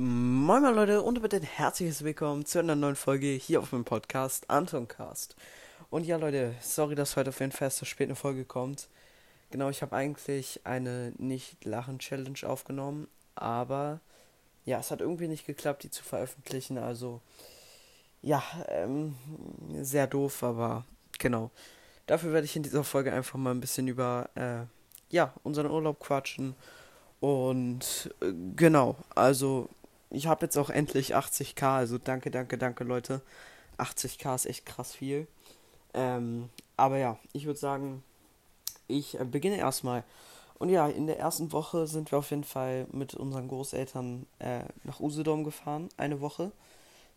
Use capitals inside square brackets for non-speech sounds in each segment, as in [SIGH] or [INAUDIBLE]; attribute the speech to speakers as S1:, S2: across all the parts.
S1: Moin moin Leute und bitte ein herzliches Willkommen zu einer neuen Folge hier auf meinem Podcast Antoncast. Und ja Leute, sorry, dass heute auf jeden Fall so spät eine Folge kommt. Genau, ich habe eigentlich eine Nicht-Lachen-Challenge aufgenommen, aber ja, es hat irgendwie nicht geklappt, die zu veröffentlichen. Also ja, ähm, sehr doof, aber genau. Dafür werde ich in dieser Folge einfach mal ein bisschen über äh, ja, unseren Urlaub quatschen. Und äh, genau, also ich habe jetzt auch endlich 80k, also danke, danke, danke Leute. 80k ist echt krass viel. Ähm, aber ja, ich würde sagen, ich äh, beginne erstmal. Und ja, in der ersten Woche sind wir auf jeden Fall mit unseren Großeltern äh, nach Usedom gefahren, eine Woche.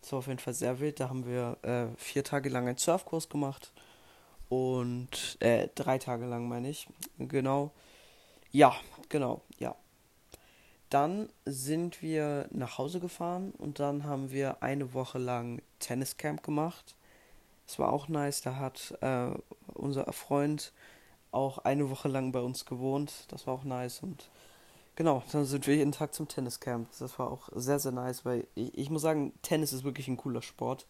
S1: Das war auf jeden Fall sehr wild. Da haben wir äh, vier Tage lang einen Surfkurs gemacht. Und äh, drei Tage lang meine ich. Genau. Ja, genau, ja. Dann sind wir nach Hause gefahren und dann haben wir eine Woche lang Tenniscamp gemacht. Es war auch nice, da hat äh, unser Freund auch eine Woche lang bei uns gewohnt. Das war auch nice und genau, dann sind wir jeden Tag zum Tenniscamp. Das war auch sehr, sehr nice, weil ich, ich muss sagen, Tennis ist wirklich ein cooler Sport.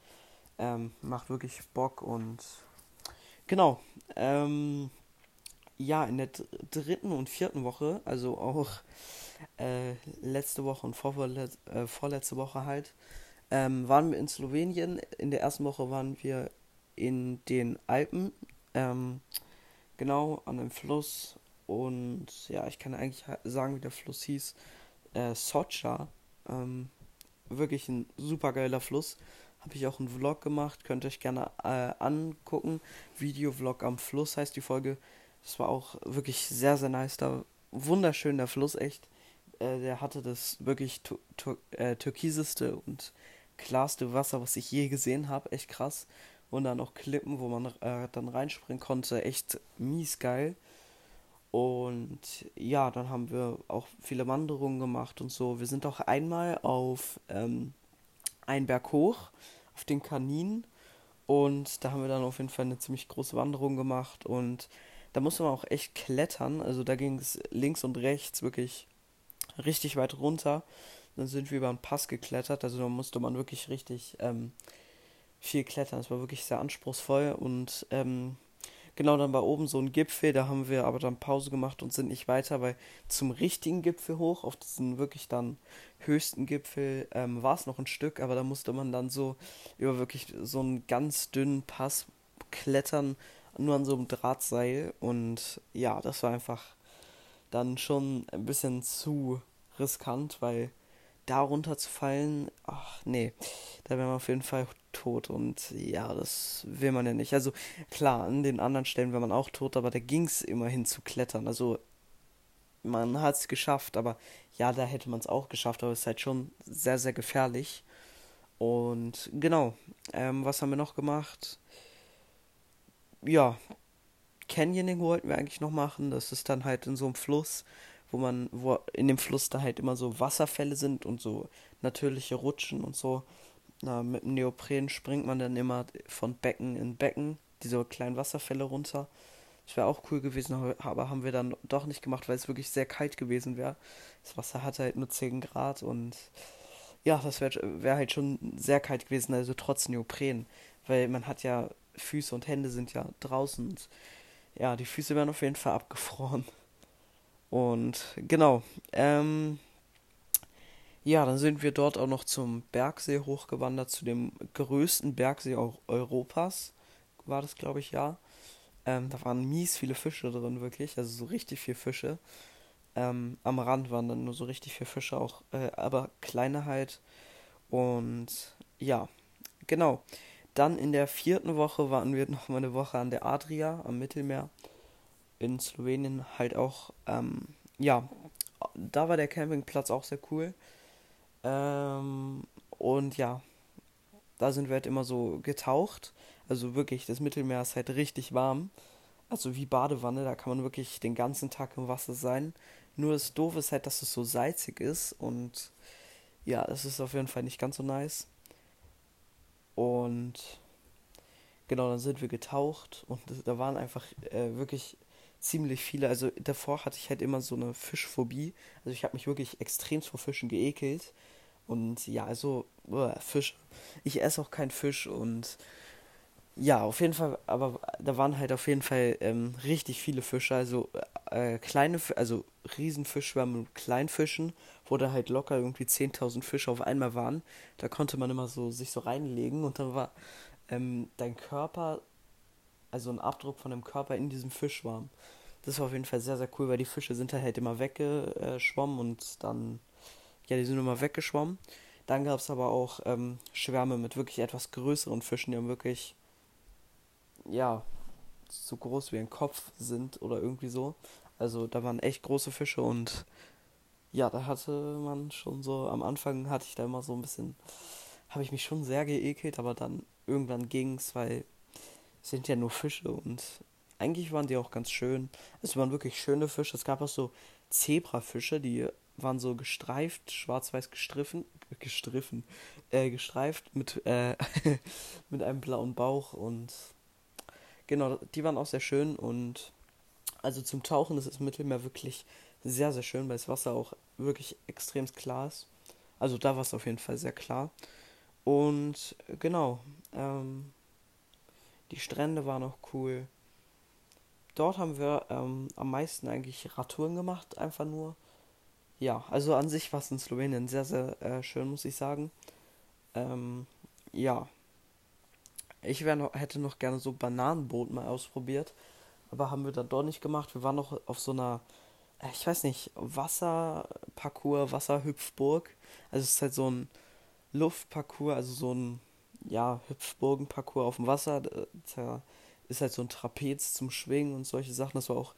S1: Ähm, macht wirklich Bock und genau. Ähm, ja, in der dritten und vierten Woche, also auch äh, letzte Woche und vorvorletz äh, vorletzte Woche halt, ähm, waren wir in Slowenien. In der ersten Woche waren wir in den Alpen, ähm, genau an einem Fluss. Und ja, ich kann eigentlich sagen, wie der Fluss hieß. Äh, Socha. Ähm, wirklich ein super geiler Fluss. Habe ich auch einen Vlog gemacht, könnt ihr euch gerne äh, angucken. Videovlog am Fluss heißt die Folge. Das war auch wirklich sehr, sehr nice. Da wunderschön der Fluss, echt. Äh, der hatte das wirklich äh, türkiseste und klarste Wasser, was ich je gesehen habe. Echt krass. Und dann noch Klippen, wo man äh, dann reinspringen konnte. Echt mies geil. Und ja, dann haben wir auch viele Wanderungen gemacht und so. Wir sind auch einmal auf ähm, einen Berg hoch, auf den Kanin. Und da haben wir dann auf jeden Fall eine ziemlich große Wanderung gemacht. Und da musste man auch echt klettern. Also da ging es links und rechts wirklich richtig weit runter. Dann sind wir über einen Pass geklettert. Also da musste man wirklich richtig ähm, viel klettern. Es war wirklich sehr anspruchsvoll. Und ähm, genau dann war oben so ein Gipfel. Da haben wir aber dann Pause gemacht und sind nicht weiter, weil zum richtigen Gipfel hoch, auf diesen wirklich dann höchsten Gipfel, ähm, war es noch ein Stück. Aber da musste man dann so über wirklich so einen ganz dünnen Pass klettern nur an so einem Drahtseil und ja, das war einfach dann schon ein bisschen zu riskant, weil da runterzufallen, ach nee, da wäre man auf jeden Fall tot und ja, das will man ja nicht. Also klar, an den anderen Stellen wäre man auch tot, aber da ging es immerhin zu klettern. Also man hat es geschafft, aber ja, da hätte man es auch geschafft, aber es ist halt schon sehr, sehr gefährlich. Und genau, ähm, was haben wir noch gemacht? Ja, Canyoning wollten wir eigentlich noch machen. Das ist dann halt in so einem Fluss, wo man, wo in dem Fluss da halt immer so Wasserfälle sind und so natürliche Rutschen und so. Na, mit dem Neopren springt man dann immer von Becken in Becken, diese kleinen Wasserfälle runter. Das wäre auch cool gewesen, aber haben wir dann doch nicht gemacht, weil es wirklich sehr kalt gewesen wäre. Das Wasser hatte halt nur 10 Grad und ja, das wäre wär halt schon sehr kalt gewesen, also trotz Neopren. Weil man hat ja Füße und Hände sind ja draußen. Und ja, die Füße werden auf jeden Fall abgefroren. Und genau. Ähm, ja, dann sind wir dort auch noch zum Bergsee hochgewandert, zu dem größten Bergsee Europas. War das, glaube ich, ja. Ähm, da waren mies viele Fische drin, wirklich. Also so richtig viele Fische. Ähm, am Rand waren dann nur so richtig viele Fische, auch, äh, aber kleine halt. Und ja, genau. Dann in der vierten Woche waren wir noch mal eine Woche an der Adria am Mittelmeer in Slowenien halt auch. Ähm, ja, da war der Campingplatz auch sehr cool. Ähm, und ja, da sind wir halt immer so getaucht. Also wirklich, das Mittelmeer ist halt richtig warm. Also wie Badewanne, da kann man wirklich den ganzen Tag im Wasser sein. Nur das Doofe ist halt, dass es so salzig ist und ja, das ist auf jeden Fall nicht ganz so nice. Und genau, dann sind wir getaucht und da waren einfach äh, wirklich ziemlich viele. Also davor hatte ich halt immer so eine Fischphobie. Also ich habe mich wirklich extrem vor Fischen geekelt. Und ja, also Fisch. Ich esse auch keinen Fisch und ja, auf jeden Fall, aber da waren halt auf jeden Fall ähm, richtig viele Fische, also äh, kleine, also Riesenfischschwärme mit Kleinfischen, wo da halt locker irgendwie 10.000 Fische auf einmal waren. Da konnte man immer so sich so reinlegen und dann war ähm, dein Körper, also ein Abdruck von dem Körper in diesem Fischschwarm. Das war auf jeden Fall sehr, sehr cool, weil die Fische sind halt immer weggeschwommen und dann, ja, die sind immer weggeschwommen. Dann gab es aber auch ähm, Schwärme mit wirklich etwas größeren Fischen, die haben wirklich ja, so groß wie ein Kopf sind oder irgendwie so. Also da waren echt große Fische und ja, da hatte man schon so, am Anfang hatte ich da immer so ein bisschen, habe ich mich schon sehr geekelt, aber dann irgendwann ging es, weil es sind ja nur Fische und eigentlich waren die auch ganz schön. Es waren wirklich schöne Fische. Es gab auch so Zebrafische, die waren so gestreift, schwarz-weiß gestriffen, gestriffen, äh, gestreift mit, äh, [LAUGHS] mit einem blauen Bauch und Genau, die waren auch sehr schön und also zum Tauchen ist das Mittelmeer wirklich sehr, sehr schön, weil das Wasser auch wirklich extrem klar ist. Also da war es auf jeden Fall sehr klar. Und genau, ähm, die Strände waren auch cool. Dort haben wir ähm, am meisten eigentlich Radtouren gemacht, einfach nur. Ja, also an sich war es in Slowenien sehr, sehr äh, schön, muss ich sagen. Ähm, ja, ich noch, hätte noch gerne so Bananenboot mal ausprobiert, aber haben wir dann doch nicht gemacht. Wir waren noch auf so einer, äh, ich weiß nicht, Wasserparcours, Wasserhüpfburg. Also es ist halt so ein Luftparcours, also so ein, ja, Hüpfburgenparcours auf dem Wasser. Da ist halt so ein Trapez zum Schwingen und solche Sachen. Das war auch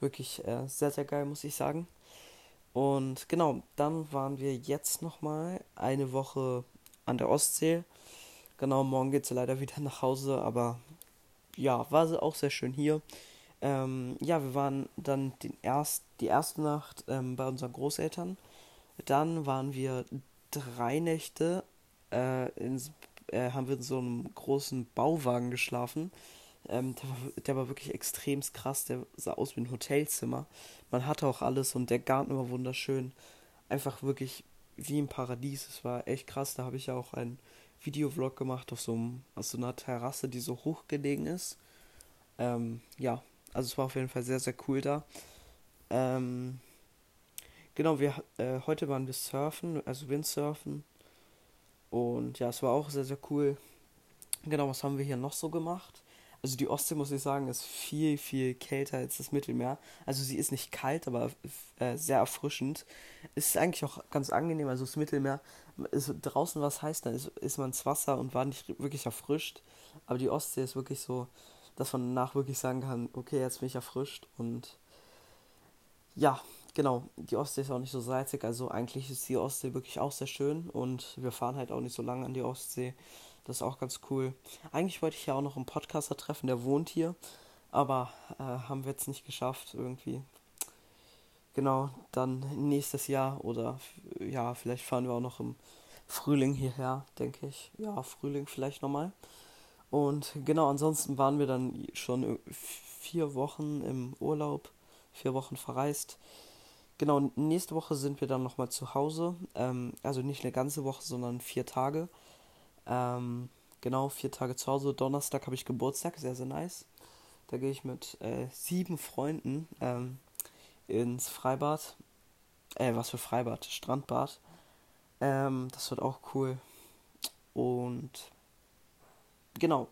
S1: wirklich äh, sehr, sehr geil, muss ich sagen. Und genau, dann waren wir jetzt nochmal eine Woche an der Ostsee Genau, morgen geht sie leider wieder nach Hause, aber ja, war sie auch sehr schön hier. Ähm, ja, wir waren dann den erst, die erste Nacht ähm, bei unseren Großeltern. Dann waren wir drei Nächte, äh, in, äh, haben wir in so einem großen Bauwagen geschlafen. Ähm, der, war, der war wirklich extrem krass, der sah aus wie ein Hotelzimmer. Man hatte auch alles und der Garten war wunderschön. Einfach wirklich wie im Paradies. Es war echt krass, da habe ich ja auch ein Videovlog gemacht auf so, einem, auf so einer Terrasse, die so hochgelegen ist. Ähm, ja, also es war auf jeden Fall sehr, sehr cool da. Ähm, genau, wir äh, heute waren wir surfen, also Windsurfen. Und ja, es war auch sehr, sehr cool. Genau, was haben wir hier noch so gemacht? Also die Ostsee, muss ich sagen, ist viel, viel kälter als das Mittelmeer. Also sie ist nicht kalt, aber äh, sehr erfrischend. Ist eigentlich auch ganz angenehm. Also das Mittelmeer, ist draußen was heißt, dann ist, ist man ins Wasser und war nicht wirklich erfrischt. Aber die Ostsee ist wirklich so, dass man danach wirklich sagen kann, okay, jetzt bin ich erfrischt. Und ja, genau, die Ostsee ist auch nicht so salzig. Also eigentlich ist die Ostsee wirklich auch sehr schön. Und wir fahren halt auch nicht so lange an die Ostsee. Das ist auch ganz cool. Eigentlich wollte ich ja auch noch einen Podcaster treffen, der wohnt hier. Aber äh, haben wir jetzt nicht geschafft irgendwie. Genau, dann nächstes Jahr oder ja, vielleicht fahren wir auch noch im Frühling hierher, denke ich. Ja, Frühling vielleicht nochmal. Und genau, ansonsten waren wir dann schon vier Wochen im Urlaub, vier Wochen verreist. Genau, nächste Woche sind wir dann nochmal zu Hause. Ähm, also nicht eine ganze Woche, sondern vier Tage. Ähm, genau, vier Tage zu Hause. Donnerstag habe ich Geburtstag, sehr, sehr nice. Da gehe ich mit äh, sieben Freunden ähm, ins Freibad. Äh, was für Freibad? Strandbad. Ähm, das wird auch cool. Und genau.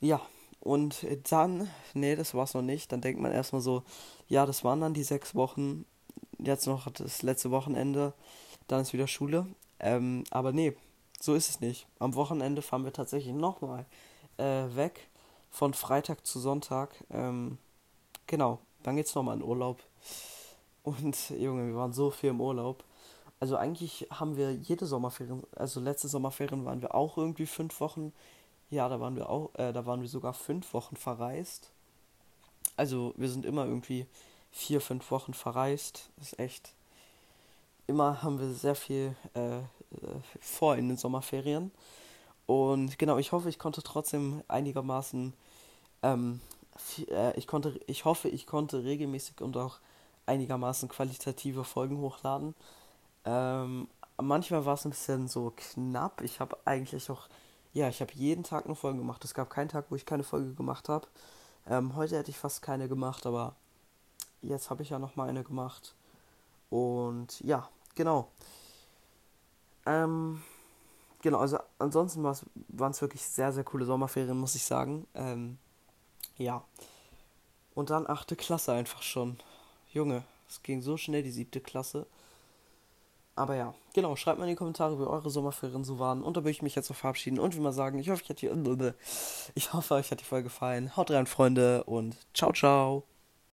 S1: Ja, und dann, nee, das war's noch nicht. Dann denkt man erstmal so, ja, das waren dann die sechs Wochen. Jetzt noch das letzte Wochenende. Dann ist wieder Schule. Ähm, aber nee, so ist es nicht. Am Wochenende fahren wir tatsächlich nochmal äh, weg. Von Freitag zu Sonntag. Ähm, genau, dann geht's nochmal in Urlaub. Und [LAUGHS] Junge, wir waren so viel im Urlaub. Also eigentlich haben wir jede Sommerferien, also letzte Sommerferien waren wir auch irgendwie fünf Wochen. Ja, da waren wir auch, äh, da waren wir sogar fünf Wochen verreist. Also wir sind immer irgendwie vier, fünf Wochen verreist. Das ist echt. Immer haben wir sehr viel äh, äh, vor in den Sommerferien. Und genau, ich hoffe, ich konnte trotzdem einigermaßen, ähm, äh, ich konnte, ich hoffe, ich konnte regelmäßig und auch einigermaßen qualitative Folgen hochladen. Ähm, manchmal war es ein bisschen so knapp. Ich habe eigentlich auch, ja, ich habe jeden Tag eine Folge gemacht. Es gab keinen Tag, wo ich keine Folge gemacht habe. Ähm, heute hätte ich fast keine gemacht, aber jetzt habe ich ja noch mal eine gemacht. Und ja, genau. Ähm, genau, also ansonsten waren es wirklich sehr, sehr coole Sommerferien, muss ich sagen. Ähm, ja. Und dann achte Klasse einfach schon. Junge, es ging so schnell, die siebte Klasse. Aber ja, genau, schreibt mal in die Kommentare, wie eure Sommerferien so waren. Und da würde ich mich jetzt noch verabschieden und wie mal sagen, ich hoffe, ich, hat die, [LAUGHS] ich hoffe, euch hat die Folge gefallen. Haut rein, Freunde, und ciao, ciao.